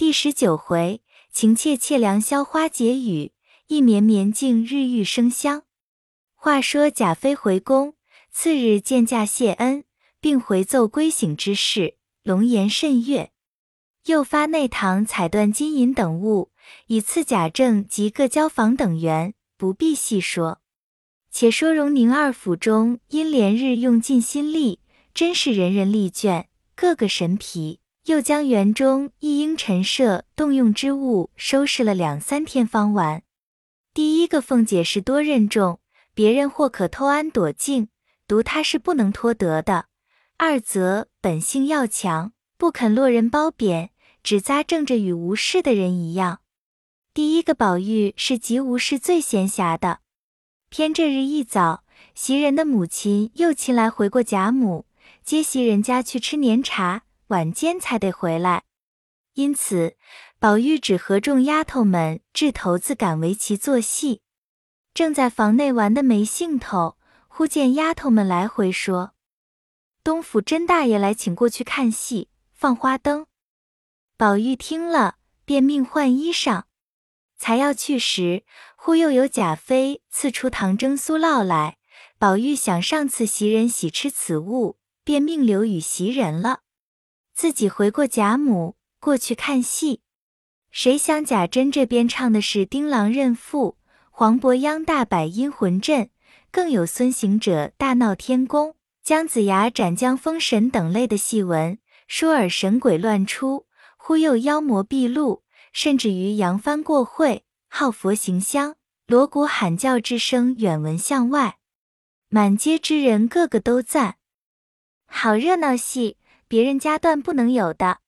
第十九回，情切切良宵花解语，意绵绵镜日玉生香。话说贾妃回宫，次日见驾谢恩，并回奏归省之事，龙颜甚悦。又发内堂彩缎金银等物，以赐贾政及各交房等员，不必细说。且说荣宁二府中，因连日用尽心力，真是人人力倦，个个神疲。又将园中一应陈设动用之物收拾了两三天方完。第一个凤姐是多任重，别人或可偷安躲静，独她是不能脱得的。二则本性要强，不肯落人褒贬，只扎正着与无事的人一样。第一个宝玉是极无事最闲暇的。偏这日一早，袭人的母亲又亲来回过贾母，接袭人家去吃年茶，晚间才得回来。因此，宝玉只和众丫头们掷骰子赶围棋做戏，正在房内玩的没兴头，忽见丫头们来回说：“东府甄大爷来请过去看戏，放花灯。”宝玉听了，便命换衣裳。才要去时，忽又有贾妃赐出糖蒸酥酪来。宝玉想上次袭人喜吃此物，便命留与袭人了，自己回过贾母过去看戏。谁想贾珍这边唱的是丁郎认父，黄伯央大摆阴魂阵，更有孙行者大闹天宫，姜子牙斩将封神等类的戏文，说尔神鬼乱出，忽又妖魔毕露。甚至于扬帆过会，号佛行香，锣鼓喊叫之声远闻向外，满街之人个个都赞，好热闹戏，别人家断不能有的。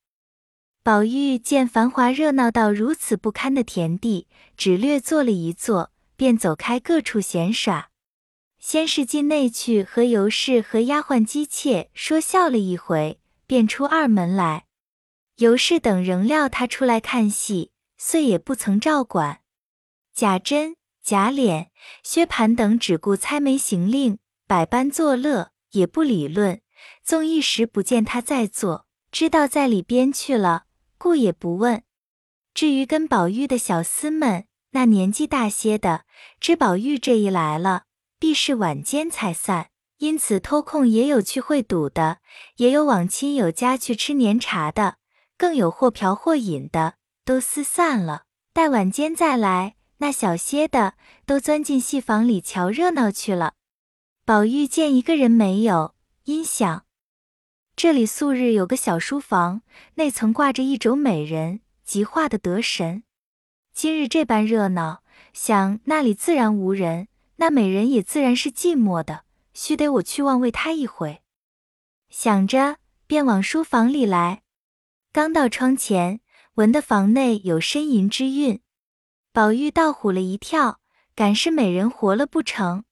宝玉见繁华热闹到如此不堪的田地，只略坐了一坐，便走开各处闲耍。先是进内去和尤氏和丫鬟姬妾说笑了一回，便出二门来。尤氏等仍料他出来看戏，遂也不曾照管。贾珍、贾琏、薛蟠等只顾猜眉行令，百般作乐，也不理论。纵一时不见他在座，知道在里边去了，故也不问。至于跟宝玉的小厮们，那年纪大些的，知宝玉这一来了，必是晚间才散，因此偷空也有去会赌的，也有往亲友家去吃年茶的。更有或嫖或饮的，都撕散了。待晚间再来，那小些的都钻进戏房里瞧热闹去了。宝玉见一个人没有，因想这里素日有个小书房，内曾挂着一轴美人，极画的得神。今日这般热闹，想那里自然无人，那美人也自然是寂寞的，须得我去望慰她一回。想着，便往书房里来。刚到窗前，闻得房内有呻吟之韵，宝玉倒唬了一跳，敢是美人活了不成？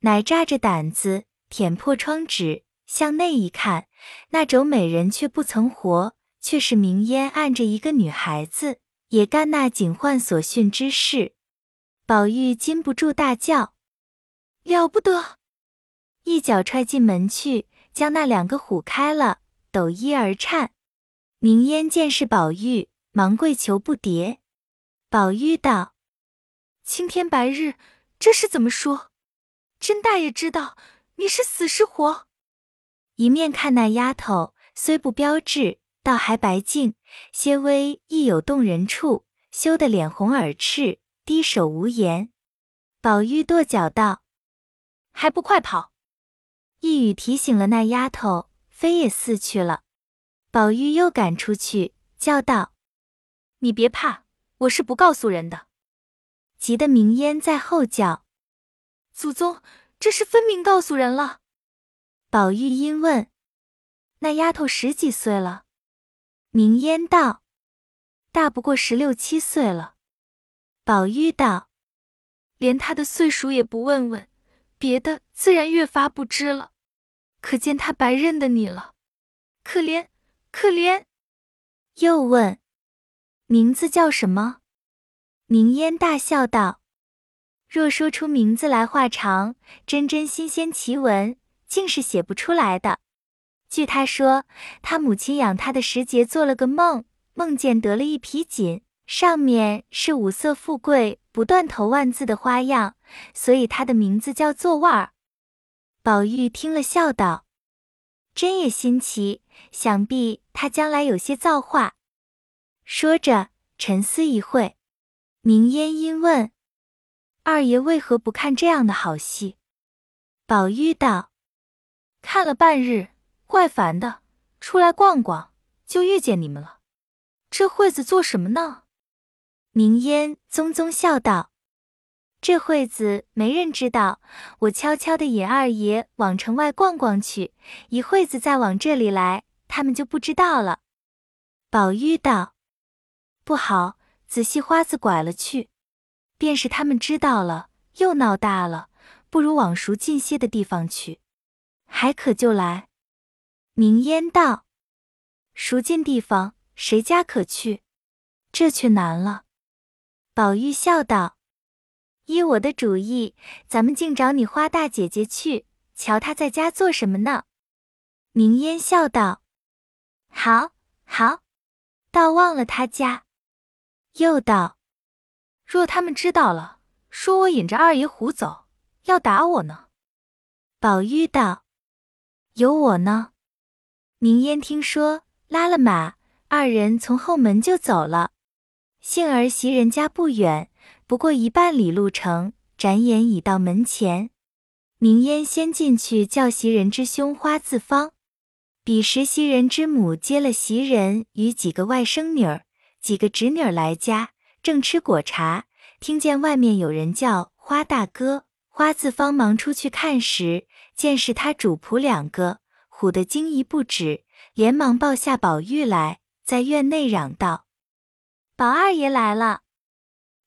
乃扎着胆子舔破窗纸，向内一看，那种美人却不曾活，却是明烟按着一个女孩子，也干那警幻所训之事。宝玉禁不住大叫：“了不得！”一脚踹进门去，将那两个唬开了，抖衣而颤。明烟见是宝玉，忙跪求不迭。宝玉道：“青天白日，这是怎么说？甄大爷知道你是死是活？”一面看那丫头，虽不标致，倒还白净，些微亦有动人处，羞得脸红耳赤，低首无言。宝玉跺脚道：“还不快跑！”一语提醒了那丫头，飞也似去了。宝玉又赶出去，叫道：“你别怕，我是不告诉人的。”急得明烟在后叫：“祖宗，这是分明告诉人了。”宝玉因问：“那丫头十几岁了？”明烟道：“大不过十六七岁了。”宝玉道：“连她的岁数也不问问，别的自然越发不知了。可见她白认得你了，可怜。”可怜，又问名字叫什么？明烟大笑道：“若说出名字来话长，真真新鲜奇闻，竟是写不出来的。据他说，他母亲养他的时节做了个梦，梦见得了一匹锦，上面是五色富贵、不断头万字的花样，所以他的名字叫做万儿。宝玉听了，笑道：“真也新奇，想必他将来有些造化。”说着，沉思一会，明烟因问：“二爷为何不看这样的好戏？”宝玉道：“看了半日，怪烦的，出来逛逛，就遇见你们了。这会子做什么呢？”明烟宗宗笑道：“这会子没人知道，我悄悄的引二爷往城外逛逛去，一会子再往这里来，他们就不知道了。”宝玉道：“不好，仔细花子拐了去，便是他们知道了，又闹大了。”不如往熟近些的地方去，还可就来。明烟道：“熟近地方，谁家可去？这却难了。”宝玉笑道：“依我的主意，咱们竟找你花大姐姐去，瞧她在家做什么呢？”明烟笑道：“好，好，倒忘了他家。”又道：“若他们知道了，说我引着二爷胡走。”要打我呢，宝玉道：“有我呢。”明烟听说，拉了马，二人从后门就走了。幸而袭人家不远，不过一半里路程，转眼已到门前。明烟先进去叫袭人之兄花自芳。彼时袭人之母接了袭人与几个外甥女儿、几个侄女儿来家，正吃果茶，听见外面有人叫花大哥。花自芳忙出去看时，见是他主仆两个，唬得惊疑不止，连忙抱下宝玉来，在院内嚷道：“宝二爷来了！”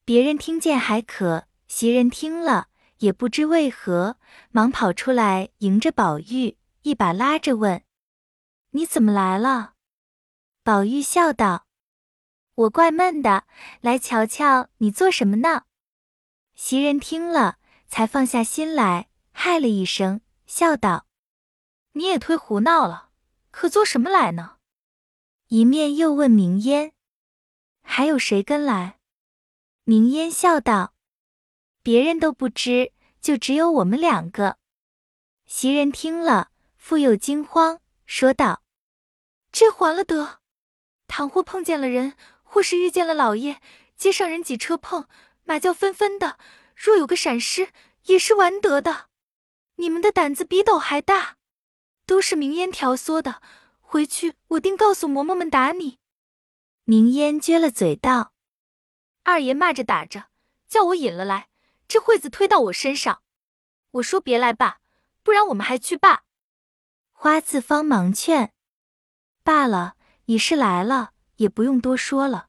别人听见还可，袭人听了也不知为何，忙跑出来迎着宝玉，一把拉着问：“你怎么来了？”宝玉笑道：“我怪闷的，来瞧瞧你做什么呢。”袭人听了。才放下心来，嗨了一声，笑道：“你也忒胡闹了，可做什么来呢？”一面又问明烟：“还有谁跟来？”明烟笑道：“别人都不知，就只有我们两个。”袭人听了，复又惊慌，说道：“这还了得！倘或碰见了人，或是遇见了老爷，街上人挤车碰，马叫纷纷的。”若有个闪失，也是完得的。你们的胆子比斗还大，都是明烟挑唆的。回去我定告诉嬷嬷们打你。明烟撅了嘴道：“二爷骂着打着，叫我引了来，这惠子推到我身上。我说别来罢，不然我们还去罢。”花自芳忙劝：“罢了，已是来了，也不用多说了。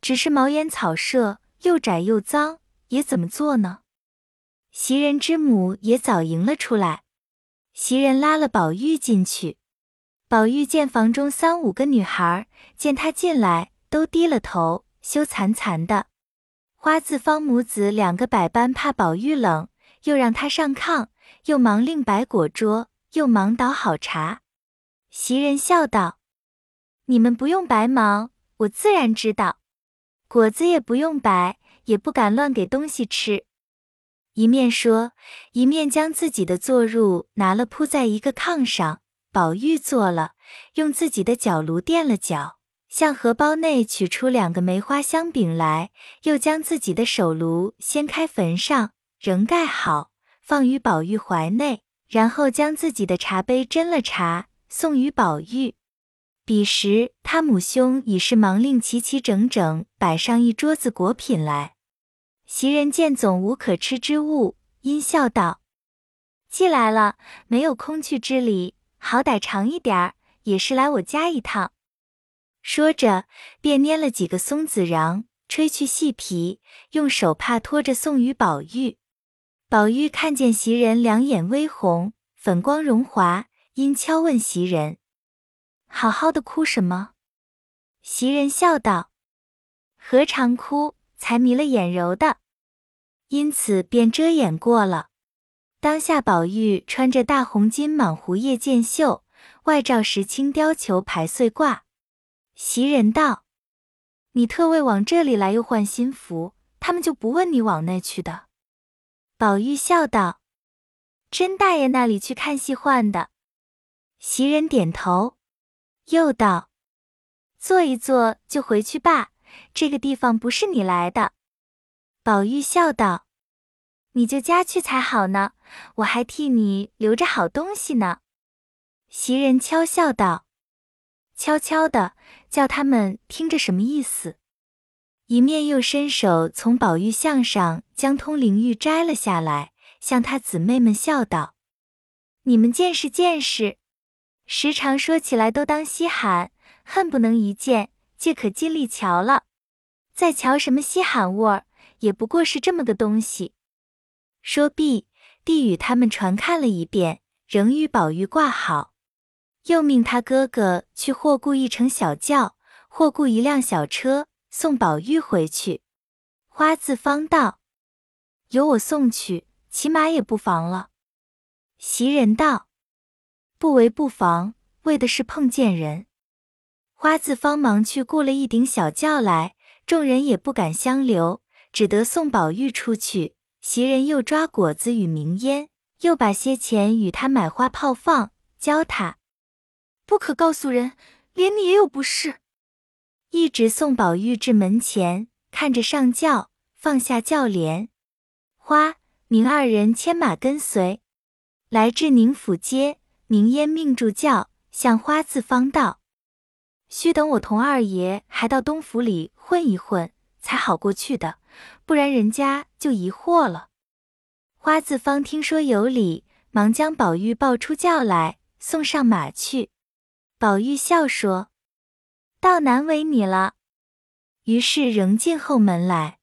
只是茅檐草舍又窄又脏。”也怎么做呢？袭人之母也早迎了出来，袭人拉了宝玉进去。宝玉见房中三五个女孩，见他进来，都低了头，羞惭惭的。花自芳母子两个百般怕宝玉冷，又让他上炕，又忙令摆果桌，又忙倒好茶。袭人笑道：“你们不用白忙，我自然知道。果子也不用摆。”也不敢乱给东西吃，一面说，一面将自己的坐褥拿了铺在一个炕上。宝玉坐了，用自己的脚炉垫了脚，向荷包内取出两个梅花香饼来，又将自己的手炉掀开焚上，仍盖好，放于宝玉怀内，然后将自己的茶杯斟了茶，送与宝玉。彼时他母兄已是忙令齐齐整整摆上一桌子果品来。袭人见总无可吃之物，阴笑道：“既来了，没有空去之理，好歹尝一点儿，也是来我家一趟。”说着，便拈了几个松子瓤，吹去细皮，用手帕托着送与宝玉。宝玉看见袭人两眼微红，粉光荣华，因悄问袭人：“好好的哭什么？”袭人笑道：“何尝哭？”才迷了眼柔的，因此便遮掩过了。当下宝玉穿着大红金蟒狐叶箭袖，外罩石青貂裘排穗褂。袭人道：“你特为往这里来又换新服，他们就不问你往那去的。宝玉笑道：“甄大爷那里去看戏换的。”袭人点头，又道：“坐一坐就回去吧，这个地方不是你来的。”宝玉笑道：“你就家去才好呢，我还替你留着好东西呢。”袭人悄笑道：“悄悄的，叫他们听着什么意思？”一面又伸手从宝玉项上将通灵玉摘了下来，向他姊妹们笑道：“你们见识见识，时常说起来都当稀罕，恨不能一见，借可尽力瞧了。再瞧什么稀罕物儿，也不过是这么个东西。”说毕，递与他们传看了一遍，仍与宝玉挂好，又命他哥哥去或雇一乘小轿，或雇一辆小车。送宝玉回去，花自芳道：“由我送去，骑马也不妨了。”袭人道：“不为不妨，为的是碰见人。”花自芳忙去雇了一顶小轿来，众人也不敢相留，只得送宝玉出去。袭人又抓果子与明烟，又把些钱与他买花炮放，教他不可告诉人，连你也有不是。一直送宝玉至门前，看着上轿，放下轿帘，花明二人牵马跟随，来至宁府街，明烟命住轿，向花自方道：“须等我同二爷还到东府里混一混，才好过去的，不然人家就疑惑了。”花自芳听说有理，忙将宝玉抱出轿来，送上马去。宝玉笑说。倒难为你了，于是仍进后门来，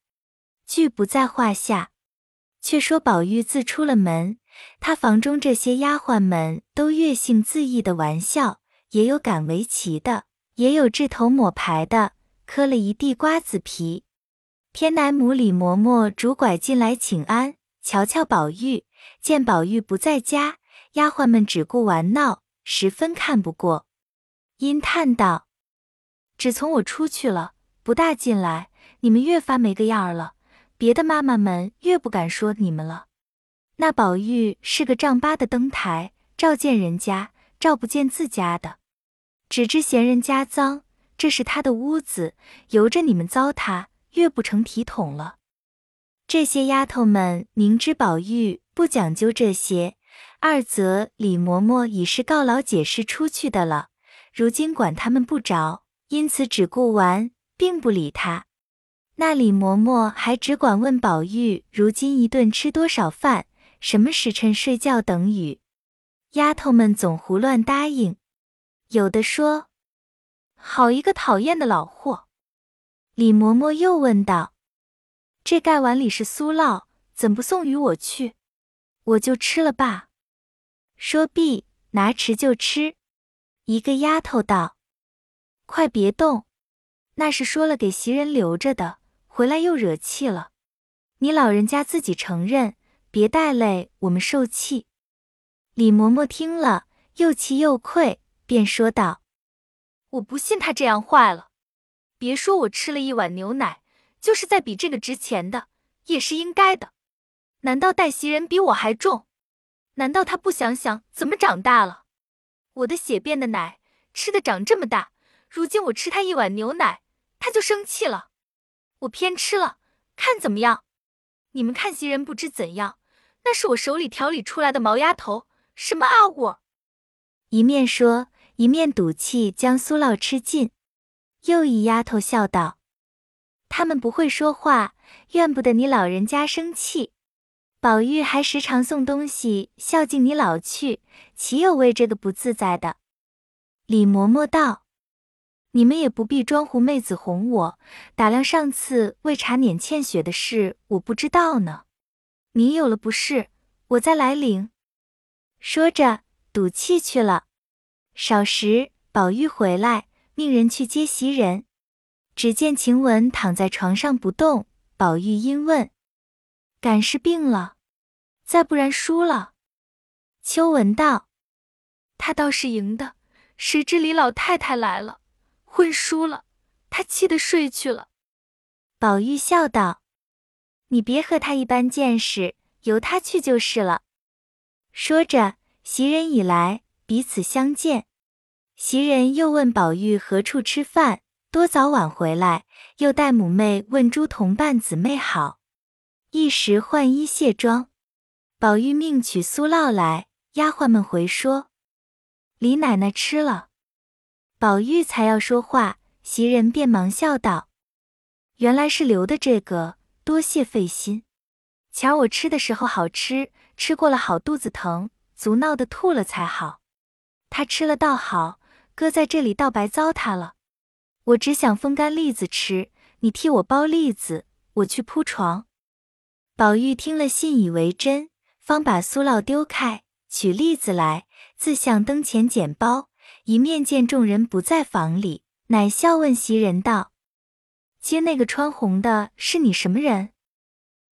俱不在话下。却说宝玉自出了门，他房中这些丫鬟们都悦性恣意的玩笑，也有赶围棋的，也有掷头抹牌的，磕了一地瓜子皮。偏奶母李嬷嬷拄拐进来请安，瞧瞧宝玉，见宝玉不在家，丫鬟们只顾玩闹，十分看不过，因叹道。只从我出去了，不大进来，你们越发没个样儿了。别的妈妈们越不敢说你们了。那宝玉是个丈八的灯台，照见人家，照不见自家的。只知嫌人家脏，这是他的屋子，由着你们糟蹋，越不成体统了。这些丫头们明知宝玉不讲究这些，二则李嬷嬷已是告老解释出去的了，如今管他们不着。因此只顾玩，并不理他。那李嬷嬷还只管问宝玉如今一顿吃多少饭，什么时辰睡觉等雨。丫头们总胡乱答应，有的说：“好一个讨厌的老货。”李嬷嬷又问道：“这盖碗里是酥酪，怎不送与我去？我就吃了罢。”说毕，拿匙就吃。一个丫头道。快别动，那是说了给袭人留着的，回来又惹气了。你老人家自己承认，别带累我们受气。李嬷嬷听了，又气又愧，便说道：“我不信他这样坏了。别说我吃了一碗牛奶，就是再比这个值钱的，也是应该的。难道带袭人比我还重？难道他不想想怎么长大了？我的血变的奶吃的长这么大。”如今我吃他一碗牛奶，他就生气了。我偏吃了，看怎么样？你们看袭人不知怎样，那是我手里调理出来的毛丫头，什么阿物？一面说，一面赌气将酥酪吃尽。又一丫头笑道：“他们不会说话，怨不得你老人家生气。宝玉还时常送东西孝敬你老去，岂有为这个不自在的？”李嬷嬷道。你们也不必装狐妹子哄我，打量上次为茶撵欠血的事，我不知道呢。你有了不是，我再来领。说着，赌气去了。少时，宝玉回来，命人去接袭人。只见晴雯躺在床上不动。宝玉因问：“敢是病了？再不然输了？”秋文道：“他倒是赢的，谁知李老太太来了。”混输了，他气得睡去了。宝玉笑道：“你别和他一般见识，由他去就是了。”说着，袭人已来，彼此相见。袭人又问宝玉何处吃饭，多早晚回来，又带母妹问诸同伴姊妹好。一时换衣卸妆，宝玉命取酥酪来，丫鬟们回说：“李奶奶吃了。”宝玉才要说话，袭人便忙笑道：“原来是留的这个，多谢费心。瞧我吃的时候好吃，吃过了好肚子疼，足闹得吐了才好。他吃了倒好，搁在这里倒白糟蹋了。我只想风干栗子吃，你替我剥栗子，我去铺床。”宝玉听了，信以为真，方把酥酪丢开，取栗子来，自向灯前捡包。一面见众人不在房里，乃笑问袭人道：“接那个穿红的是你什么人？”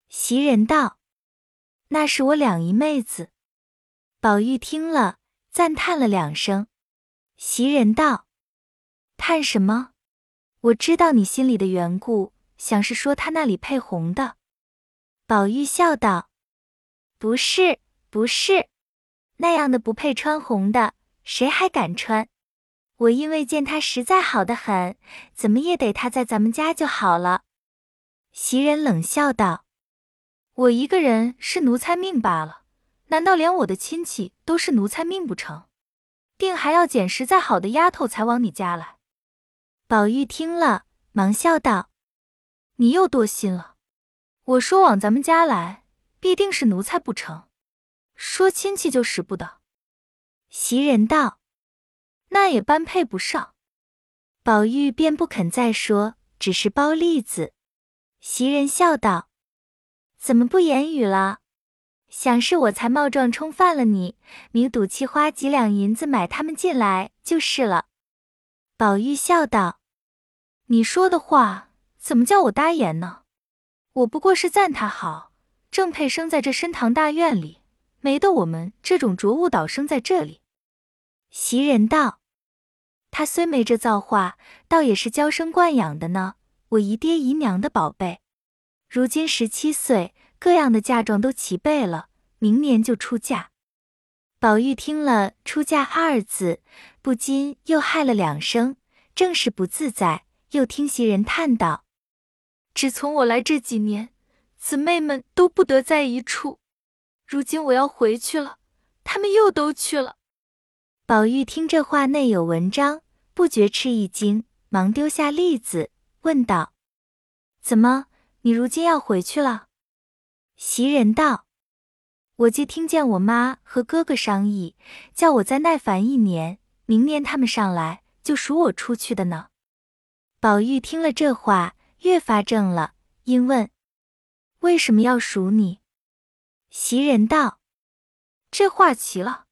袭人道：“那是我两姨妹子。”宝玉听了，赞叹了两声。袭人道：“叹什么？我知道你心里的缘故，想是说他那里配红的。”宝玉笑道：“不是，不是，那样的不配穿红的，谁还敢穿？我因为见他实在好的很，怎么也得他在咱们家就好了。”袭人冷笑道：“我一个人是奴才命罢了，难道连我的亲戚都是奴才命不成？定还要捡实在好的丫头才往你家来。”宝玉听了，忙笑道：“你又多心了。”我说往咱们家来，必定是奴才不成？说亲戚就使不得。袭人道：“那也般配不上。”宝玉便不肯再说，只是包栗子。袭人笑道：“怎么不言语了？想是我才冒撞冲犯了你，你赌气花几两银子买他们进来就是了。”宝玉笑道：“你说的话怎么叫我答言呢？”我不过是赞他好，正配生在这深堂大院里，没得我们这种浊物倒生在这里。袭人道：“他虽没这造化，倒也是娇生惯养的呢。我姨爹姨娘的宝贝，如今十七岁，各样的嫁妆都齐备了，明年就出嫁。”宝玉听了“出嫁”二字，不禁又害了两声，正是不自在。又听袭人叹道。只从我来这几年，姊妹们都不得在一处。如今我要回去了，他们又都去了。宝玉听这话内有文章，不觉吃一惊，忙丢下栗子，问道：“怎么，你如今要回去了？”袭人道：“我既听见我妈和哥哥商议，叫我再耐烦一年，明年他们上来，就赎我出去的呢。”宝玉听了这话。越发怔了，因问：“为什么要赎你？”袭人道：“这话奇了，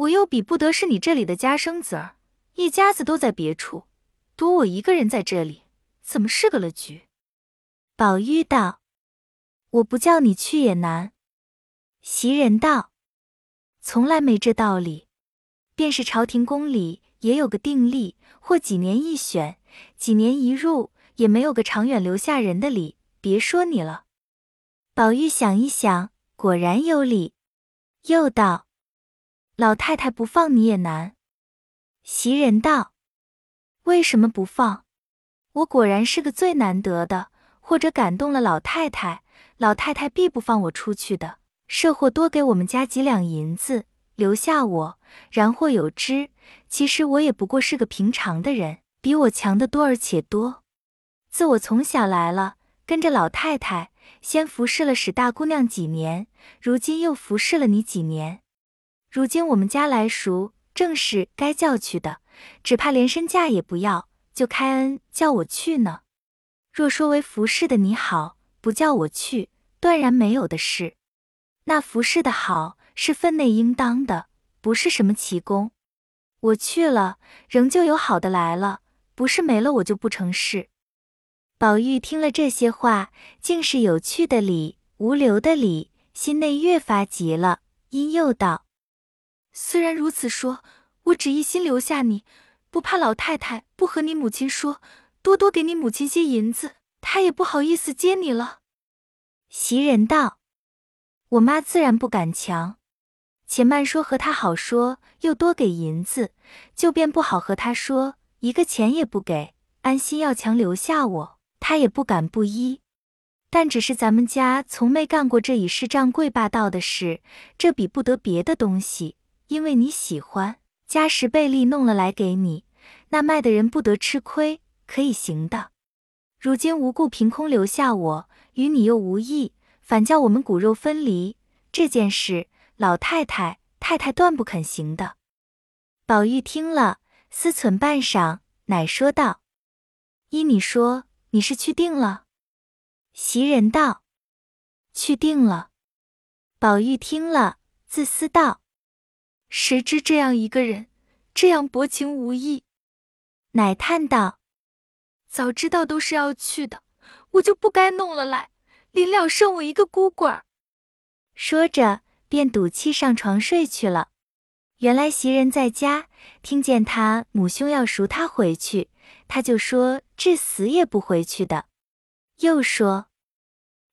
我又比不得是你这里的家生子儿，一家子都在别处，独我一个人在这里，怎么是个了局？”宝玉道：“我不叫你去也难。”袭人道：“从来没这道理，便是朝廷宫里也有个定例，或几年一选，几年一入。”也没有个长远留下人的理，别说你了。宝玉想一想，果然有理，又道：“老太太不放你也难。”袭人道：“为什么不放？我果然是个最难得的，或者感动了老太太，老太太必不放我出去的。设或多给我们家几两银子，留下我，然或有之。其实我也不过是个平常的人，比我强的多而且多。”自我从小来了，跟着老太太，先服侍了史大姑娘几年，如今又服侍了你几年。如今我们家来赎，正是该叫去的，只怕连身价也不要，就开恩叫我去呢。若说为服侍的你好，不叫我去，断然没有的事。那服侍的好，是分内应当的，不是什么奇功。我去了，仍旧有好的来了，不是没了我就不成事。宝玉听了这些话，竟是有趣的理，无留的理，心内越发急了，因又道：“虽然如此说，我只一心留下你，不怕老太太不和你母亲说，多多给你母亲些银子，她也不好意思接你了。袭人道：“我妈自然不敢强，且慢说和她好说，又多给银子，就便不好和她说，一个钱也不给，安心要强留下我，她也不敢不依。但只是咱们家从没干过这以势仗贵霸道的事，这比不得别的东西，因为你喜欢，加十倍利弄了来给你，那卖的人不得吃亏，可以行的。如今无故凭空留下我。”与你又无异，反叫我们骨肉分离。这件事，老太太、太太断不肯行的。宝玉听了，思忖半晌，乃说道：“依你说，你是去定了？”袭人道：“去定了。”宝玉听了，自私道：“谁知这样一个人，这样薄情无义。”乃叹道：“早知道都是要去的。”我就不该弄了来，临了剩我一个孤鬼。说着，便赌气上床睡去了。原来袭人在家，听见他母兄要赎他回去，他就说至死也不回去的。又说，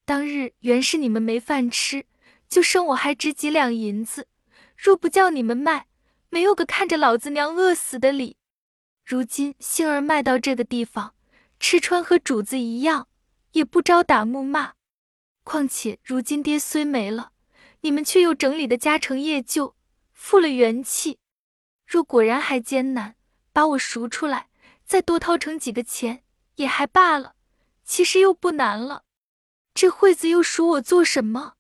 当日原是你们没饭吃，就剩我还值几两银子，若不叫你们卖，没有个看着老子娘饿死的理。如今杏儿卖到这个地方，吃穿和主子一样。也不招打木骂，况且如今爹虽没了，你们却又整理的家成业就，复了元气。若果然还艰难，把我赎出来，再多掏成几个钱也还罢了。其实又不难了。这惠子又赎我做什么？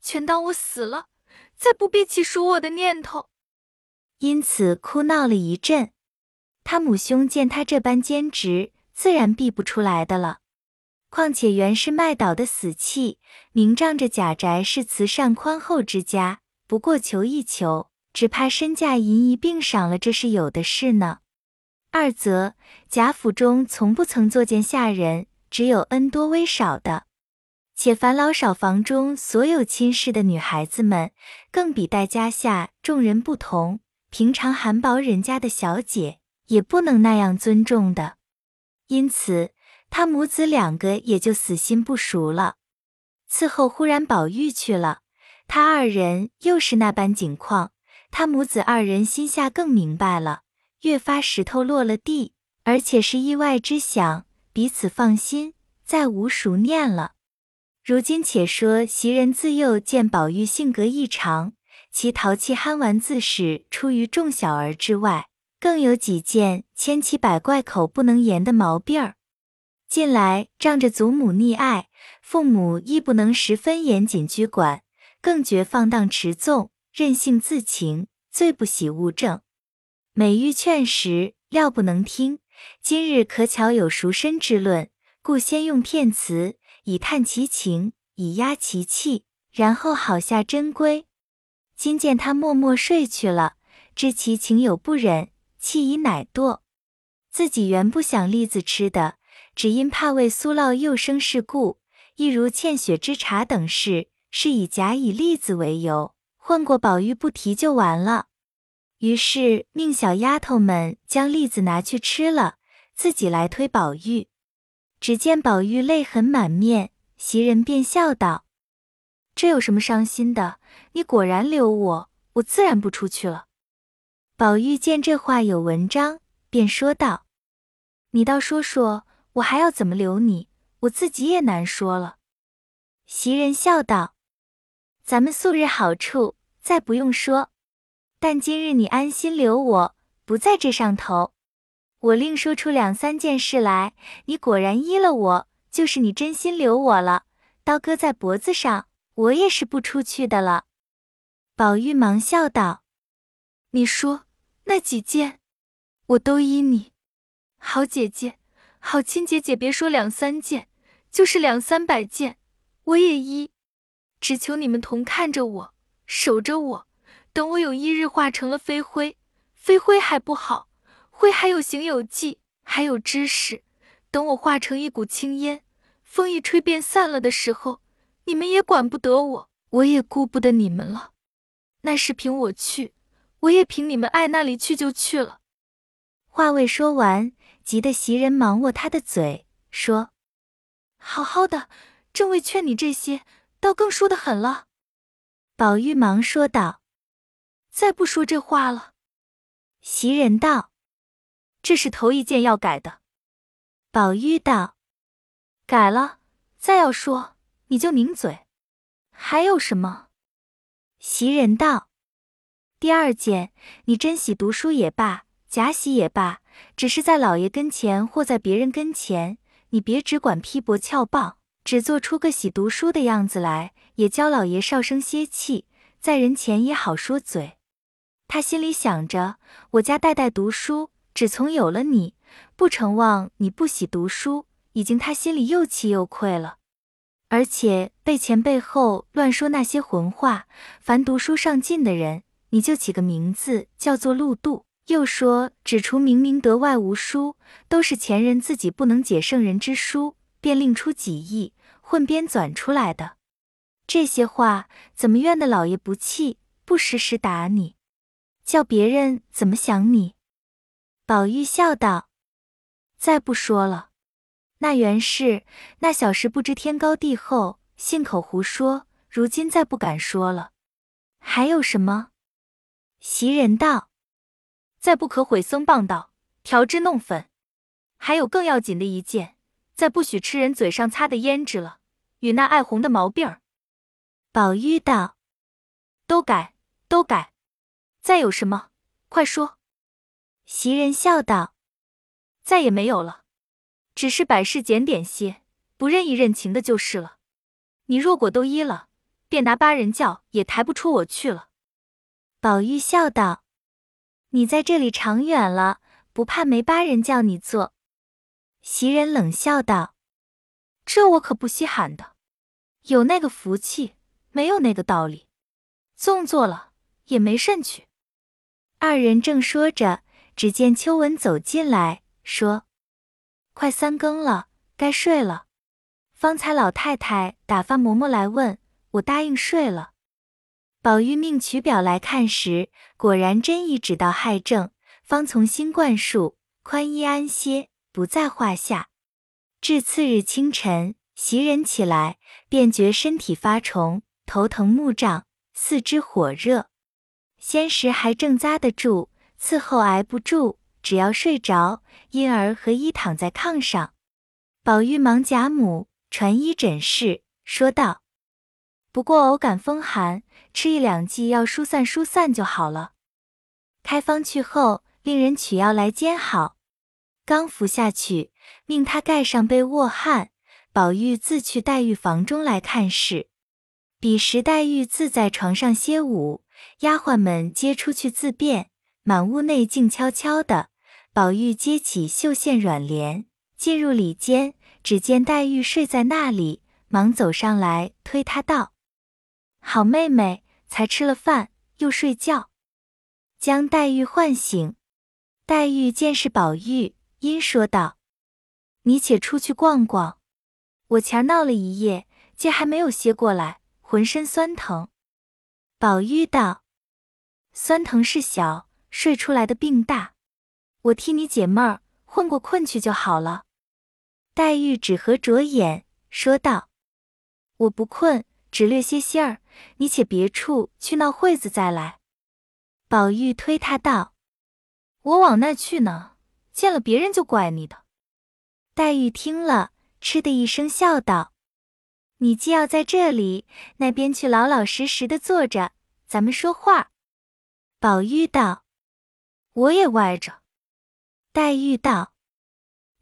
全当我死了，再不必起赎我的念头。因此哭闹了一阵。他母兄见他这般坚持，自然避不出来的了。况且原是麦岛的死契，明仗着贾宅是慈善宽厚之家，不过求一求，只怕身价银一并赏了，这是有的事呢。二则贾府中从不曾作见下人，只有恩多威少的，且烦老少房中所有亲事的女孩子们，更比待家下众人不同。平常寒薄人家的小姐，也不能那样尊重的，因此。他母子两个也就死心不熟了。伺候忽然宝玉去了，他二人又是那般景况，他母子二人心下更明白了，越发石头落了地，而且是意外之想，彼此放心，再无熟念了。如今且说袭人自幼见宝玉性格异常，其淘气憨玩自是出于众小儿之外，更有几件千奇百怪、口不能言的毛病儿。近来仗着祖母溺爱，父母亦不能十分严谨拘管，更觉放荡持纵，任性自情，最不喜物证。每欲劝时，料不能听。今日可巧有赎身之论，故先用骗词，以探其情，以压其气，然后好下真规。今见他默默睡去了，知其情有不忍，气已乃堕。自己原不想栗子吃的。只因怕为苏烙又生事故，一如欠血之茶等事，是以假以栗子为由，混过宝玉不提就完了。于是命小丫头们将栗子拿去吃了，自己来推宝玉。只见宝玉泪痕满面，袭人便笑道：“这有什么伤心的？你果然留我，我自然不出去了。”宝玉见这话有文章，便说道：“你倒说说。”我还要怎么留你？我自己也难说了。袭人笑道：“咱们素日好处，再不用说。但今日你安心留我，不在这上头。我另说出两三件事来，你果然依了我，就是你真心留我了。刀搁在脖子上，我也是不出去的了。”宝玉忙笑道：“你说那几件，我都依你，好姐姐。”好亲姐姐，别说两三件，就是两三百件，我也依。只求你们同看着我，守着我，等我有一日化成了飞灰，飞灰还不好，灰还有形有迹，还有知识。等我化成一股青烟，风一吹便散了的时候，你们也管不得我，我也顾不得你们了。那是凭我去，我也凭你们爱那里去就去了。话未说完。急得袭人忙握他的嘴，说：“好好的，正为劝你这些，倒更说的狠了。”宝玉忙说道：“再不说这话了。”袭人道：“这是头一件要改的。”宝玉道：“改了，再要说你就拧嘴。还有什么？”袭人道：“第二件，你真喜读书也罢，假喜也罢。”只是在老爷跟前或在别人跟前，你别只管批驳翘棒，只做出个喜读书的样子来，也教老爷少生歇气，在人前也好说嘴。他心里想着，我家代代读书，只从有了你，不成望你不喜读书，已经他心里又气又愧了。而且背前背后乱说那些混话，凡读书上进的人，你就起个名字叫做陆度。又说，只除明明得外无书，都是前人自己不能解圣人之书，便另出己意，混编纂出来的。这些话怎么怨得老爷不气，不时时打你，叫别人怎么想你？宝玉笑道：“再不说了，那原是那小时不知天高地厚，信口胡说，如今再不敢说了。还有什么？”袭人道。再不可毁僧谤道，调脂弄粉。还有更要紧的一件，再不许吃人嘴上擦的胭脂了，与那爱红的毛病儿。宝玉道：“都改，都改。再有什么，快说。”袭人笑道：“再也没有了，只是百事检点些，不认意认情的就是了。你若果都依了，便拿八人轿也抬不出我去了。”宝玉笑道。你在这里长远了，不怕没八人叫你做？袭人冷笑道：“这我可不稀罕的，有那个福气，没有那个道理。纵做了也没甚趣。”二人正说着，只见秋文走进来，说：“快三更了，该睡了。方才老太太打发嬷嬷来问，我答应睡了。”宝玉命取表来看时，果然真已指到亥正，方从新灌输，宽衣安歇，不在话下。至次日清晨，袭人起来，便觉身体发重，头疼目胀，四肢火热。先时还正扎得住，伺候挨不住，只要睡着，因而和衣躺在炕上。宝玉忙贾母传医诊视，说道：“不过偶感风寒。”吃一两剂药疏散疏散就好了。开方去后，令人取药来煎好。刚服下去，命他盖上被卧汗。宝玉自去黛玉房中来看事。彼时黛玉自在床上歇午，丫鬟们皆出去自便，满屋内静悄悄的。宝玉接起绣线软帘，进入里间，只见黛玉睡在那里，忙走上来推她道：“好妹妹。”才吃了饭，又睡觉，将黛玉唤醒。黛玉见是宝玉，因说道：“你且出去逛逛，我前闹了一夜，竟还没有歇过来，浑身酸疼。”宝玉道：“酸疼是小，睡出来的病大，我替你解闷儿，混过困去就好了。”黛玉只合着眼，说道：“我不困，只略些心儿。”你且别处去闹会子再来。宝玉推他道：“我往那去呢，见了别人就怪你的。”黛玉听了，嗤的一声笑道：“你既要在这里，那边去老老实实的坐着，咱们说话。”宝玉道：“我也歪着。”黛玉道：“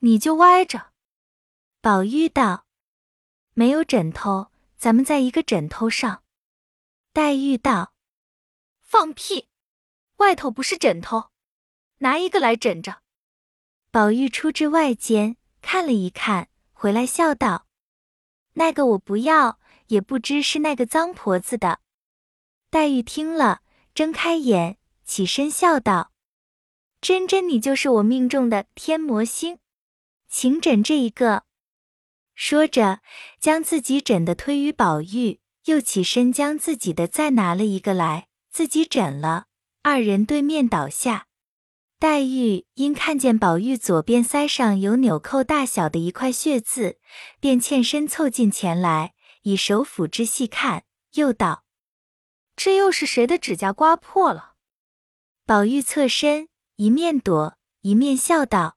你就歪着。”宝玉道：“没有枕头，咱们在一个枕头上。”黛玉道：“放屁！外头不是枕头，拿一个来枕着。”宝玉出至外间，看了一看，回来笑道：“那个我不要，也不知是那个脏婆子的。”黛玉听了，睁开眼，起身笑道：“真真，你就是我命中的天魔星，请枕这一个。”说着，将自己枕的推于宝玉。又起身将自己的再拿了一个来，自己枕了。二人对面倒下。黛玉因看见宝玉左边腮上有纽扣大小的一块血渍，便欠身凑近前来，以手抚之细看，又道：“这又是谁的指甲刮破了？”宝玉侧身，一面躲，一面笑道：“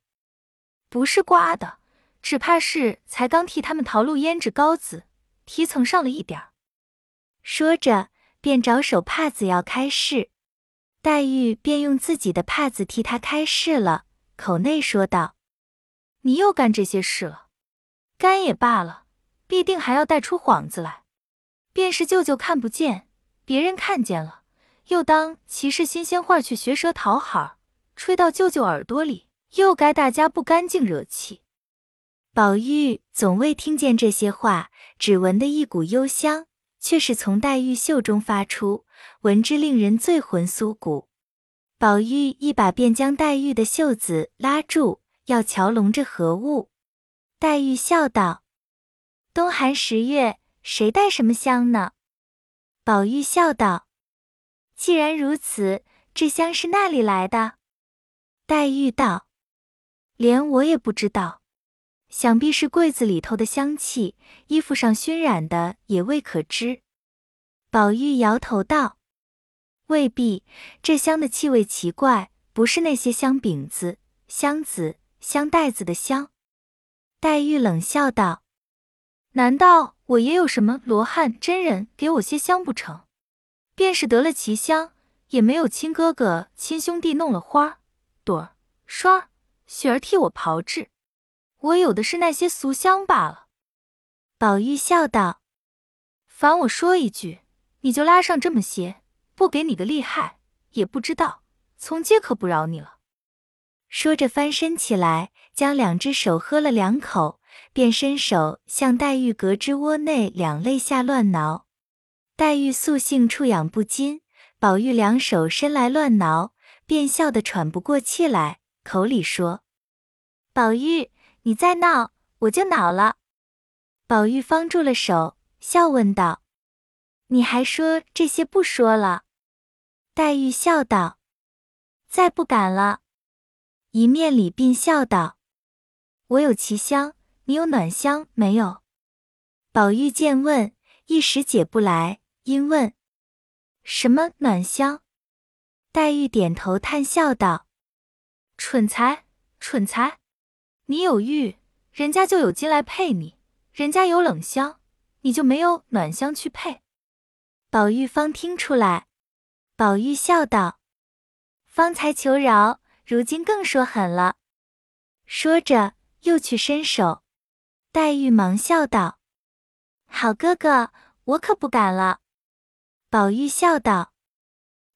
不是刮的，只怕是才刚替他们淘露胭脂膏子，提层上了一点儿。”说着，便找手帕子要开拭。黛玉便用自己的帕子替他开拭了，口内说道：“你又干这些事了，干也罢了，必定还要带出幌子来。便是舅舅看不见，别人看见了，又当其是新鲜话去学舌讨好，吹到舅舅耳朵里，又该大家不干净惹气。”宝玉总未听见这些话，只闻得一股幽香，却是从黛玉袖中发出。闻之令人醉魂酥骨，宝玉一把便将黛玉的袖子拉住，要瞧笼着何物。黛玉笑道：“冬寒十月，谁带什么香呢？”宝玉笑道：“既然如此，这香是那里来的？”黛玉道：“连我也不知道，想必是柜子里头的香气，衣服上熏染的也未可知。”宝玉摇头道。未必，这香的气味奇怪，不是那些香饼子、香子、香袋子的香。黛玉冷笑道：“难道我也有什么罗汉真人给我些香不成？便是得了奇香，也没有亲哥哥、亲兄弟弄了花朵儿、霜儿、雪儿替我炮制，我有的是那些俗香罢了。”宝玉笑道：“凡我说一句，你就拉上这么些。”不给你个厉害，也不知道，从今可不饶你了。说着翻身起来，将两只手喝了两口，便伸手向黛玉胳肢窝内两肋下乱挠。黛玉素性触痒不禁，宝玉两手伸来乱挠，便笑得喘不过气来，口里说：“宝玉，你再闹，我就恼了。”宝玉方住了手，笑问道：“你还说这些不说了？”黛玉笑道：“再不敢了。”一面里并笑道：“我有奇香，你有暖香没有？”宝玉见问，一时解不来，因问：“什么暖香？”黛玉点头叹笑道：“蠢材，蠢材！你有玉，人家就有金来配你；人家有冷香，你就没有暖香去配。”宝玉方听出来。宝玉笑道：“方才求饶，如今更说狠了。”说着又去伸手。黛玉忙笑道：“好哥哥，我可不敢了。”宝玉笑道：“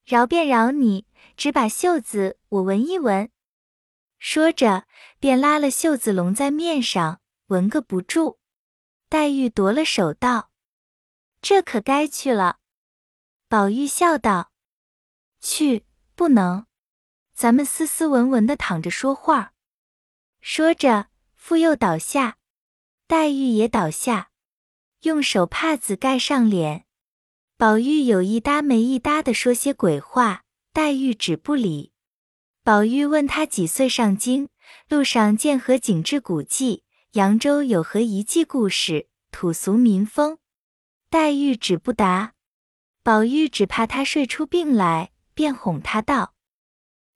饶便饶你，只把袖子我闻一闻。”说着便拉了袖子笼在面上，闻个不住。黛玉夺了手道：“这可该去了。”宝玉笑道。去，不能，咱们斯斯文文的躺着说话。说着，复又倒下，黛玉也倒下，用手帕子盖上脸。宝玉有一搭没一搭的说些鬼话，黛玉只不理。宝玉问他几岁上京，路上见何景致古迹，扬州有何遗迹故事，土俗民风。黛玉只不答。宝玉只怕他睡出病来。便哄他道：“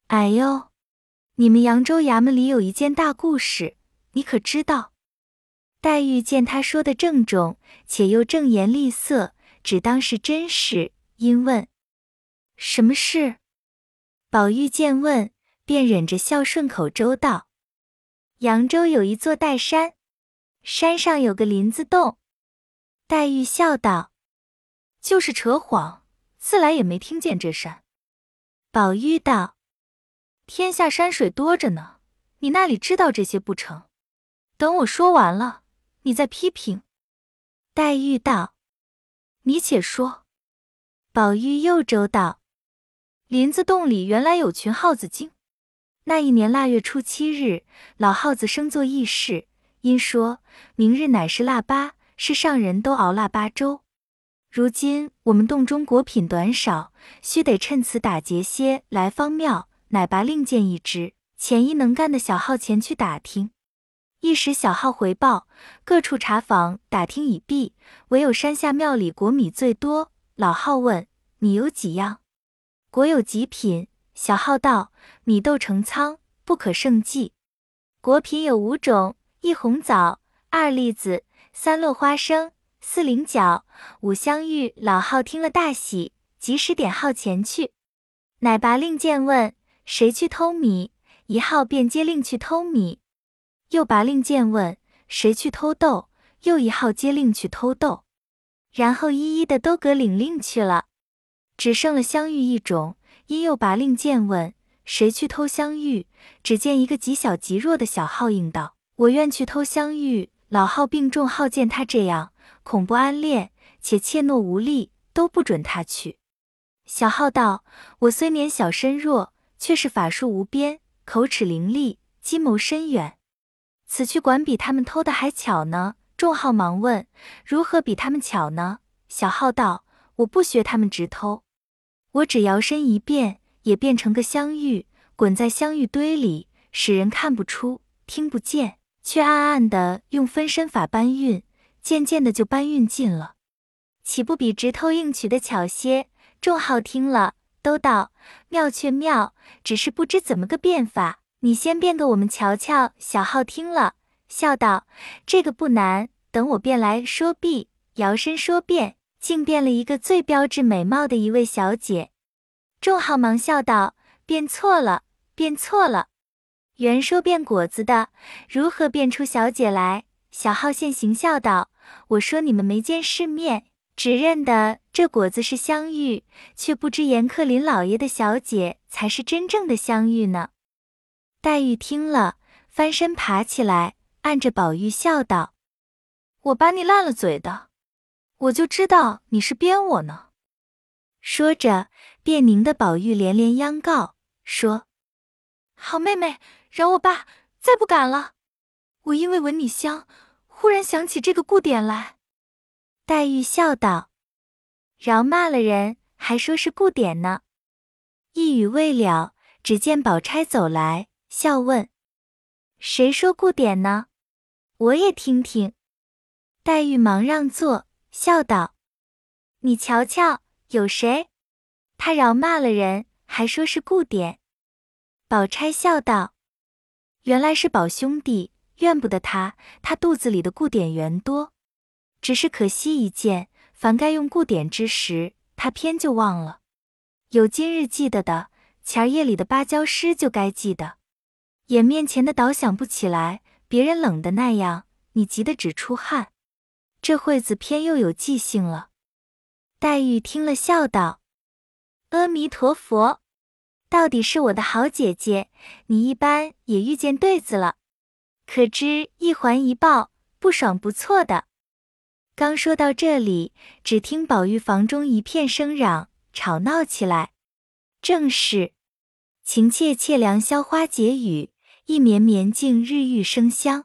哎呦，你们扬州衙门里有一件大故事，你可知道？”黛玉见他说的郑重，且又正言厉色，只当是真事，因问：“什么事？”宝玉见问，便忍着笑顺口周道：“扬州有一座岱山，山上有个林子洞。”黛玉笑道：“就是扯谎，自来也没听见这山。”宝玉道：“天下山水多着呢，你那里知道这些不成？等我说完了，你再批评。”黛玉道：“你且说。”宝玉又周道：“林子洞里原来有群耗子精。那一年腊月初七日，老耗子生做议事，因说明日乃是腊八，是上人都熬腊八粥。”如今我们洞中果品短少，须得趁此打劫些来方庙乃拔令箭一支，遣一能干的小号前去打听。一时小号回报，各处查访打听已毕，唯有山下庙里果米最多。老号问：米有几样？果有几品？小号道：米豆成仓，不可胜计。果品有五种：一红枣，二栗子，三落花生，四菱角，五香芋。老号听了大喜，及时点号前去。乃拔令箭问：谁去偷米？一号便接令去偷米。又拔令箭问：谁去偷豆？又一号接令去偷豆。然后一一的都各领令去了，只剩了香芋一种。因又拔令箭问谁去偷香芋，只见一个极小极弱的小号应道：“我愿去偷香芋。”老号病重号见他这样，恐不安恋，且怯懦无力，都不准他去。小号道：“我虽年小身弱，却是法术无边，口齿伶俐，计谋深远。此去管比他们偷的还巧呢。”众号忙问：“如何比他们巧呢？”小号道：“我不学他们直偷，我只摇身一变，也变成个香芋，滚在香芋堆里，使人看不出、听不见，却暗暗的用分身法搬运，渐渐的就搬运尽了，岂不比直偷硬取的巧些？”众号听了，都道：“妙却妙，只是不知怎么个变法，你先变个我们瞧瞧。”小号听了。笑道：“这个不难，等我变来说毕。”摇身说变，竟变了一个最标致美貌的一位小姐。众号忙笑道：“变错了，变错了！原说变果子的，如何变出小姐来？”小号现行笑道：“我说你们没见世面，只认得这果子是香玉，却不知严克林老爷的小姐才是真正的香玉呢。”黛玉听了，翻身爬起来。按着宝玉笑道：“我把你烂了嘴的，我就知道你是编我呢。”说着，便拧的宝玉连连央告说：“好妹妹，饶我罢，再不敢了。我因为闻你香，忽然想起这个故典来。”黛玉笑道：“饶骂了人，还说是故典呢。”一语未了，只见宝钗走来，笑问：“谁说故典呢？”我也听听。黛玉忙让座，笑道：“你瞧瞧，有谁？他饶骂了人，还说是故典。”宝钗笑道：“原来是宝兄弟，怨不得他。他肚子里的故典原多，只是可惜一件，凡该用故典之时，他偏就忘了。有今日记得的，前儿夜里的芭蕉诗就该记得，眼面前的倒想不起来。”别人冷的那样，你急得只出汗。这会子偏又有记性了。黛玉听了，笑道：“阿弥陀佛，到底是我的好姐姐，你一般也遇见对子了，可知一环一抱，不爽不错的。”刚说到这里，只听宝玉房中一片声嚷，吵闹起来。正是情切切凉，消花解语。一绵绵，竟日愈生香。